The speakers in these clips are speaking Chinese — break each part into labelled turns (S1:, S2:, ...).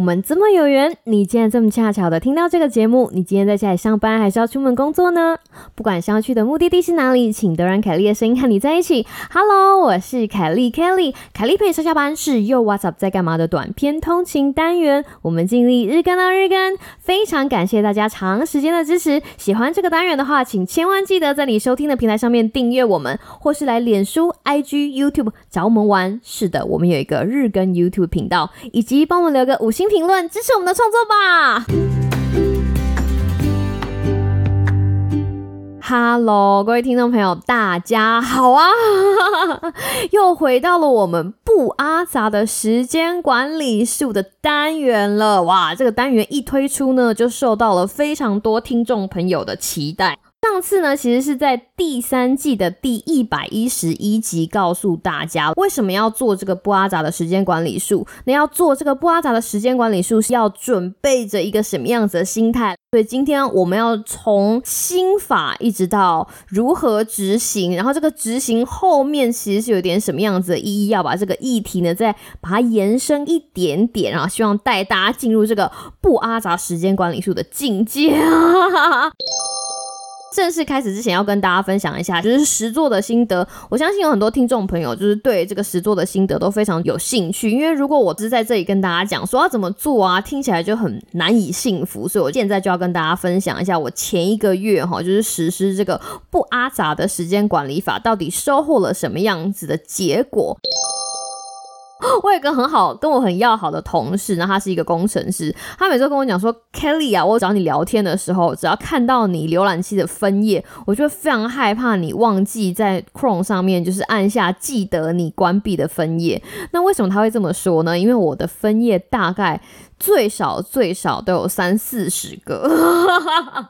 S1: 我们这么有缘，你竟然这么恰巧的听到这个节目。你今天在家里上班，还是要出门工作呢？不管是要去的目的地是哪里，请都让凯莉的声音和你在一起。Hello，我是凯莉 Kelly，凯莉陪上下班是又 What's up 在干嘛的短篇通勤单元。我们尽力日更到日更，非常感谢大家长时间的支持。喜欢这个单元的话，请千万记得在你收听的平台上面订阅我们，或是来脸书、IG、YouTube 找我们玩。是的，我们有一个日更 YouTube 频道，以及帮我们留个五星评论，支持我们的创作吧。Hello，各位听众朋友，大家好啊！又回到了我们不阿杂的时间管理术的单元了。哇，这个单元一推出呢，就受到了非常多听众朋友的期待。上次呢，其实是在第三季的第一百一十一集，告诉大家为什么要做这个不阿杂的时间管理术。那要做这个不阿杂的时间管理术，是要准备着一个什么样子的心态？所以今天我们要从心法一直到如何执行，然后这个执行后面其实是有点什么样子的意义，要把这个议题呢再把它延伸一点点，然后希望带大家进入这个不阿杂时间管理术的境界啊！正式开始之前，要跟大家分享一下，就是实做的心得。我相信有很多听众朋友，就是对这个实做的心得都非常有兴趣。因为如果我只是在这里跟大家讲说要怎么做啊，听起来就很难以信服。所以我现在就要跟大家分享一下，我前一个月哈，就是实施这个不阿杂的时间管理法，到底收获了什么样子的结果。我有一个很好、跟我很要好的同事，那他是一个工程师。他每次跟我讲说：“Kelly 啊，我找你聊天的时候，只要看到你浏览器的分页，我就会非常害怕你忘记在 Chrome 上面就是按下记得你关闭的分页。”那为什么他会这么说呢？因为我的分页大概最少最少都有三四十个。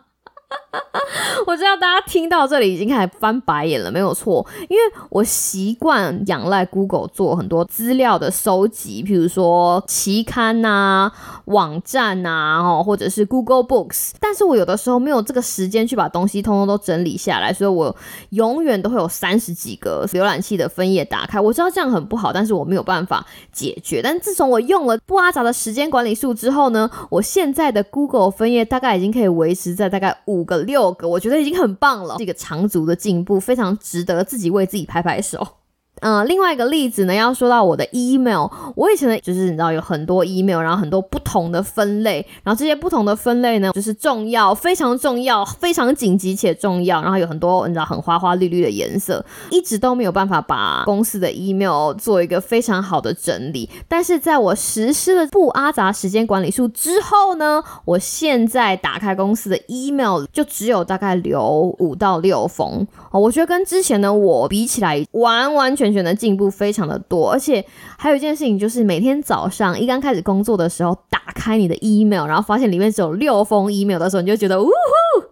S1: 我知道大家听到这里已经开始翻白眼了，没有错，因为我习惯仰赖 Google 做很多资料的收集，譬如说期刊呐、网站呐，哦，或者是 Google Books，但是我有的时候没有这个时间去把东西通通都整理下来，所以我永远都会有三十几个浏览器的分页打开。我知道这样很不好，但是我没有办法解决。但自从我用了不阿杂的时间管理术之后呢，我现在的 Google 分页大概已经可以维持在大概五。五个六个，我觉得已经很棒了，是一个长足的进步，非常值得自己为自己拍拍手。嗯，另外一个例子呢，要说到我的 email，我以前的就是你知道有很多 email，然后很多不同的分类，然后这些不同的分类呢，就是重要、非常重要、非常紧急且重要，然后有很多你知道很花花绿绿的颜色，一直都没有办法把公司的 email 做一个非常好的整理。但是在我实施了不阿杂时间管理术之后呢，我现在打开公司的 email 就只有大概留五到六封哦，我觉得跟之前的我比起来，完完全。选的进步非常的多，而且还有一件事情就是，每天早上一刚开始工作的时候，打开你的 email，然后发现里面只有六封 email 的时候，你就觉得呜呼，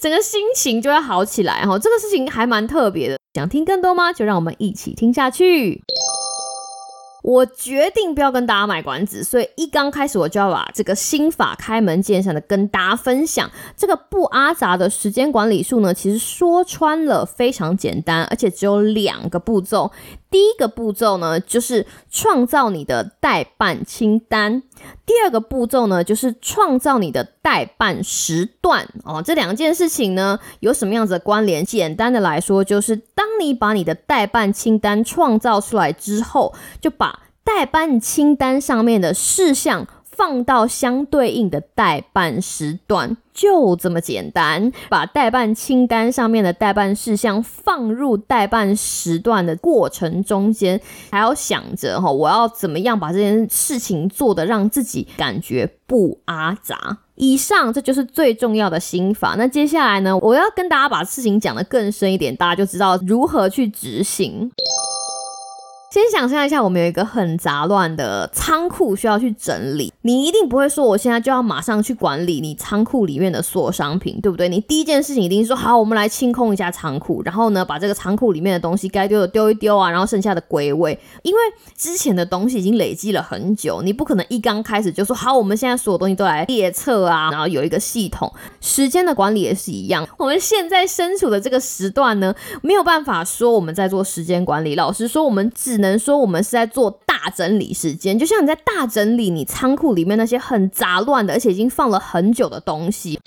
S1: 整个心情就会好起来哈。这个事情还蛮特别的，想听更多吗？就让我们一起听下去。我决定不要跟大家买关子，所以一刚开始我就要把这个心法开门见山的跟大家分享。这个不阿杂的时间管理术呢，其实说穿了非常简单，而且只有两个步骤。第一个步骤呢，就是创造你的代办清单；第二个步骤呢，就是创造你的代办时段。哦，这两件事情呢，有什么样子的关联？简单的来说，就是当你把你的代办清单创造出来之后，就把代办清单上面的事项放到相对应的代办时段，就这么简单。把代办清单上面的代办事项放入代办时段的过程中间，还要想着哈，我要怎么样把这件事情做的让自己感觉不阿杂。以上这就是最重要的心法。那接下来呢，我要跟大家把事情讲得更深一点，大家就知道如何去执行。先想象一下，我们有一个很杂乱的仓库需要去整理。你一定不会说，我现在就要马上去管理你仓库里面的所有商品，对不对？你第一件事情一定是说，好，我们来清空一下仓库，然后呢，把这个仓库里面的东西该丢的丢一丢啊，然后剩下的归位。因为之前的东西已经累积了很久，你不可能一刚开始就说，好，我们现在所有东西都来列册啊，然后有一个系统。时间的管理也是一样，我们现在身处的这个时段呢，没有办法说我们在做时间管理。老实说，我们只只能说我们是在做大整理时间，就像你在大整理你仓库里面那些很杂乱的，而且已经放了很久的东西。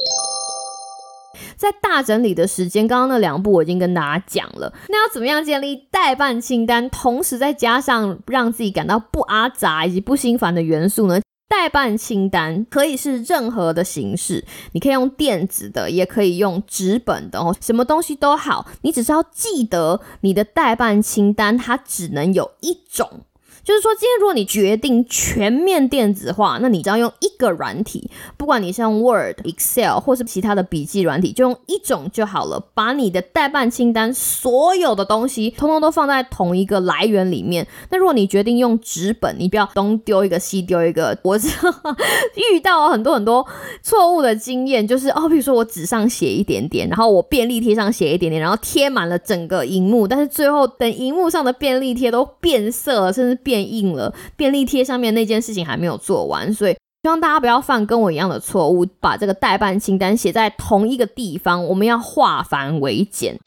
S1: 在大整理的时间，刚刚那两步我已经跟大家讲了。那要怎么样建立代办清单，同时再加上让自己感到不阿杂以及不心烦的元素呢？代办清单可以是任何的形式，你可以用电子的，也可以用纸本的哦，什么东西都好，你只是要记得你的代办清单，它只能有一种。就是说，今天如果你决定全面电子化，那你只要用一个软体，不管你是用 Word、Excel 或是其他的笔记软体，就用一种就好了。把你的代办清单所有的东西，通通都放在同一个来源里面。那如果你决定用纸本，你不要东丢一个西丢一个。我遇到很多很多错误的经验，就是哦，比如说我纸上写一点点，然后我便利贴上写一点点，然后贴满了整个荧幕，但是最后等荧幕上的便利贴都变色了，甚至变。硬了便利贴上面那件事情还没有做完，所以希望大家不要犯跟我一样的错误，把这个代办清单写在同一个地方。我们要化繁为简。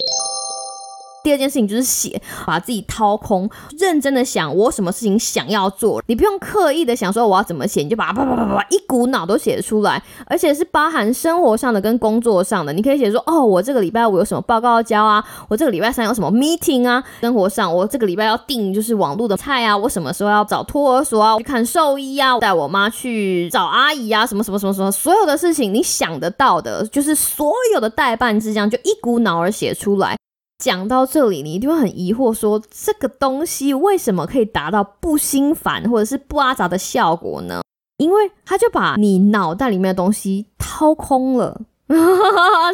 S1: 第二件事情就是写，把自己掏空，认真的想我什么事情想要做。你不用刻意的想说我要怎么写，你就把它啪啪啪啪一股脑都写出来，而且是包含生活上的跟工作上的。你可以写说，哦，我这个礼拜我有什么报告要交啊？我这个礼拜三有什么 meeting 啊？生活上，我这个礼拜要订就是网络的菜啊？我什么时候要找托儿所啊？去看兽医啊？带我妈去找阿姨啊？什么什么什么什么？所有的事情你想得到的，就是所有的代办事项，就一股脑儿写出来。讲到这里，你一定会很疑惑，说这个东西为什么可以达到不心烦或者是不阿杂的效果呢？因为它就把你脑袋里面的东西掏空了，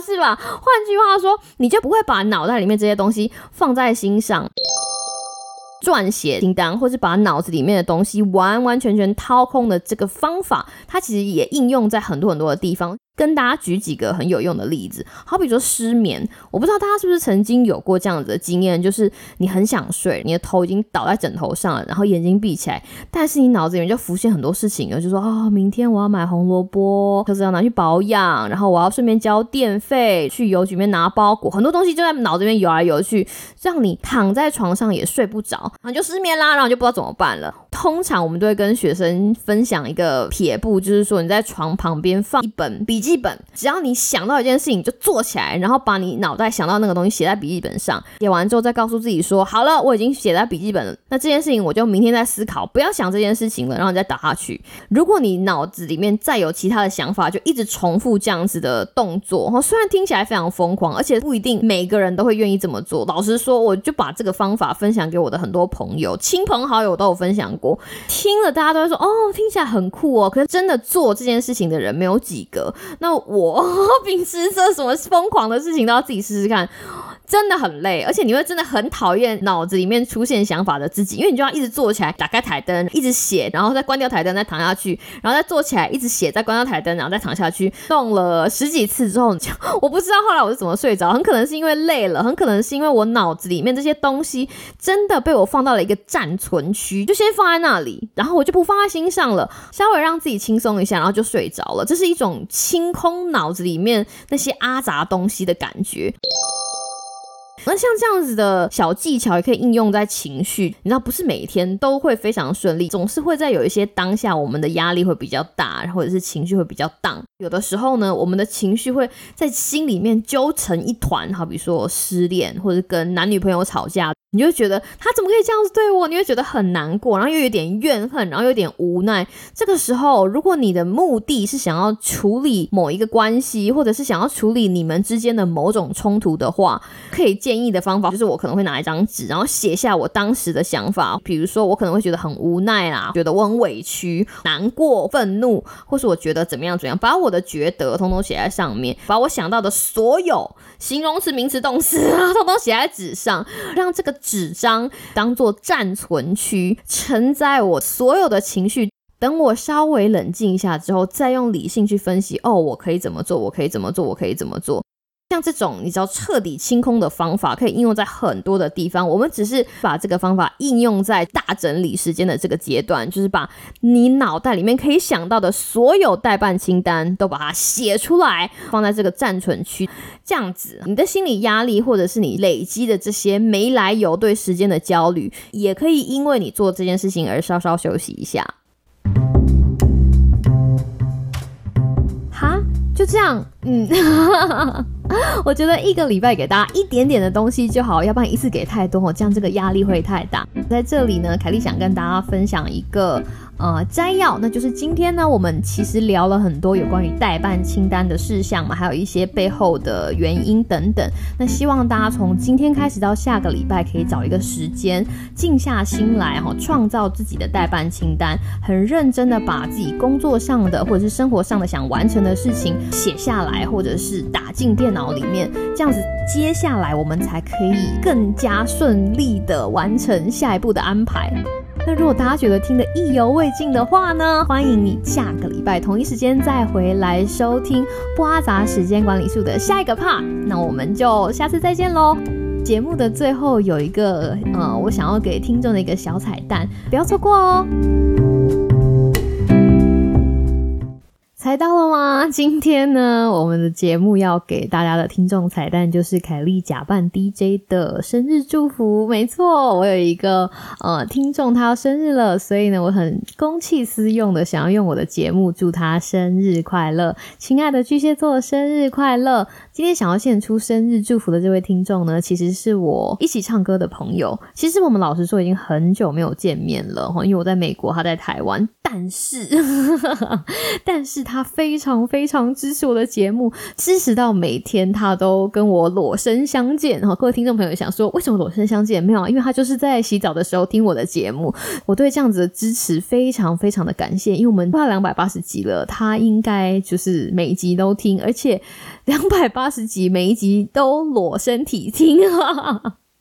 S1: 是吧？换句话说，你就不会把脑袋里面这些东西放在心上，撰写清单，或是把脑子里面的东西完完全全掏空的这个方法，它其实也应用在很多很多的地方。跟大家举几个很有用的例子，好比说失眠，我不知道大家是不是曾经有过这样子的经验，就是你很想睡，你的头已经倒在枕头上了，然后眼睛闭起来，但是你脑子里面就浮现很多事情，就说啊，明天我要买红萝卜，车子要拿去保养，然后我要顺便交电费，去邮局里面拿包裹，很多东西就在脑子里面游来游去，让你躺在床上也睡不着，然后就失眠啦，然后就不知道怎么办了。通常我们都会跟学生分享一个撇步，就是说你在床旁边放一本笔记本，只要你想到一件事情就坐起来，然后把你脑袋想到那个东西写在笔记本上，写完之后再告诉自己说好了，我已经写在笔记本了。那这件事情我就明天再思考，不要想这件事情了，然后你再打下去。如果你脑子里面再有其他的想法，就一直重复这样子的动作。哈，虽然听起来非常疯狂，而且不一定每个人都会愿意这么做。老实说，我就把这个方法分享给我的很多朋友、亲朋好友都有分享过。听了，大家都会说哦，听起来很酷哦。可是真的做这件事情的人没有几个。那我平时这什么疯狂的事情都要自己试试看。真的很累，而且你会真的很讨厌脑子里面出现想法的自己，因为你就要一直坐起来，打开台灯，一直写，然后再关掉台灯，再躺下去，然后再坐起来，一直写，再关掉台灯，然后再躺下去，弄了十几次之后，我不知道后来我是怎么睡着，很可能是因为累了，很可能是因为我脑子里面这些东西真的被我放到了一个暂存区，就先放在那里，然后我就不放在心上了，稍微让自己轻松一下，然后就睡着了，这是一种清空脑子里面那些阿杂东西的感觉。那像这样子的小技巧也可以应用在情绪，你知道不是每天都会非常顺利，总是会在有一些当下我们的压力会比较大，或者是情绪会比较荡。有的时候呢，我们的情绪会在心里面揪成一团，好比说失恋或者跟男女朋友吵架。你就觉得他怎么可以这样子对我？你会觉得很难过，然后又有点怨恨，然后有点无奈。这个时候，如果你的目的是想要处理某一个关系，或者是想要处理你们之间的某种冲突的话，可以建议的方法就是，我可能会拿一张纸，然后写下我当时的想法。比如说，我可能会觉得很无奈啦，觉得我很委屈、难过、愤怒，或是我觉得怎么样怎么样，把我的觉得通通写在上面，把我想到的所有形容词、名词、动词啊，通通写在纸上，让这个。纸张当做暂存区，承载我所有的情绪。等我稍微冷静一下之后，再用理性去分析。哦，我可以怎么做？我可以怎么做？我可以怎么做？像这种你知道彻底清空的方法，可以应用在很多的地方。我们只是把这个方法应用在大整理时间的这个阶段，就是把你脑袋里面可以想到的所有代办清单都把它写出来，放在这个暂存区。这样子，你的心理压力或者是你累积的这些没来由对时间的焦虑，也可以因为你做这件事情而稍稍休息一下。哈，就这样，嗯。我觉得一个礼拜给大家一点点的东西就好，要不然一次给太多，这样这个压力会太大。在这里呢，凯莉想跟大家分享一个。呃，摘要，那就是今天呢，我们其实聊了很多有关于代办清单的事项嘛，还有一些背后的原因等等。那希望大家从今天开始到下个礼拜，可以找一个时间，静下心来哈，创造自己的代办清单，很认真的把自己工作上的或者是生活上的想完成的事情写下来，或者是打进电脑里面，这样子接下来我们才可以更加顺利的完成下一步的安排。那如果大家觉得听得意犹未尽的话呢，欢迎你下个礼拜同一时间再回来收听不阿杂时间管理术的下一个 part。那我们就下次再见喽！节目的最后有一个呃，我想要给听众的一个小彩蛋，不要错过哦。猜到了吗？今天呢，我们的节目要给大家的听众彩蛋就是凯莉假扮 DJ 的生日祝福。没错，我有一个呃听众，他要生日了，所以呢，我很公器私用的想要用我的节目祝他生日快乐。亲爱的巨蟹座，生日快乐！今天想要献出生日祝福的这位听众呢，其实是我一起唱歌的朋友。其实我们老实说，已经很久没有见面了哈，因为我在美国，他在台湾。但是，但是他他非常非常支持我的节目，支持到每天他都跟我裸身相见。然后各位听众朋友想说，为什么裸身相见？没有啊，因为他就是在洗澡的时候听我的节目。我对这样子的支持非常非常的感谢，因为我们快两百八十集了，他应该就是每一集都听，而且两百八十集每一集都裸身体听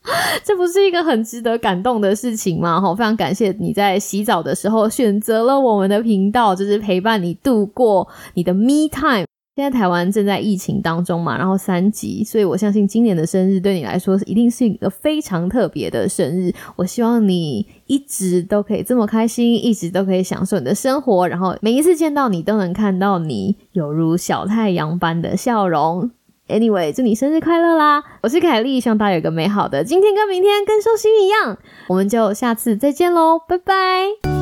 S1: 这不是一个很值得感动的事情吗？哈，非常感谢你在洗澡的时候选择了我们的频道，就是陪伴你度过你的 me time。现在台湾正在疫情当中嘛，然后三级，所以我相信今年的生日对你来说一定是一个非常特别的生日。我希望你一直都可以这么开心，一直都可以享受你的生活，然后每一次见到你都能看到你有如小太阳般的笑容。Anyway，祝你生日快乐啦！我是凯莉，希望大家有个美好的今天跟明天，跟寿星一样。我们就下次再见喽，拜拜。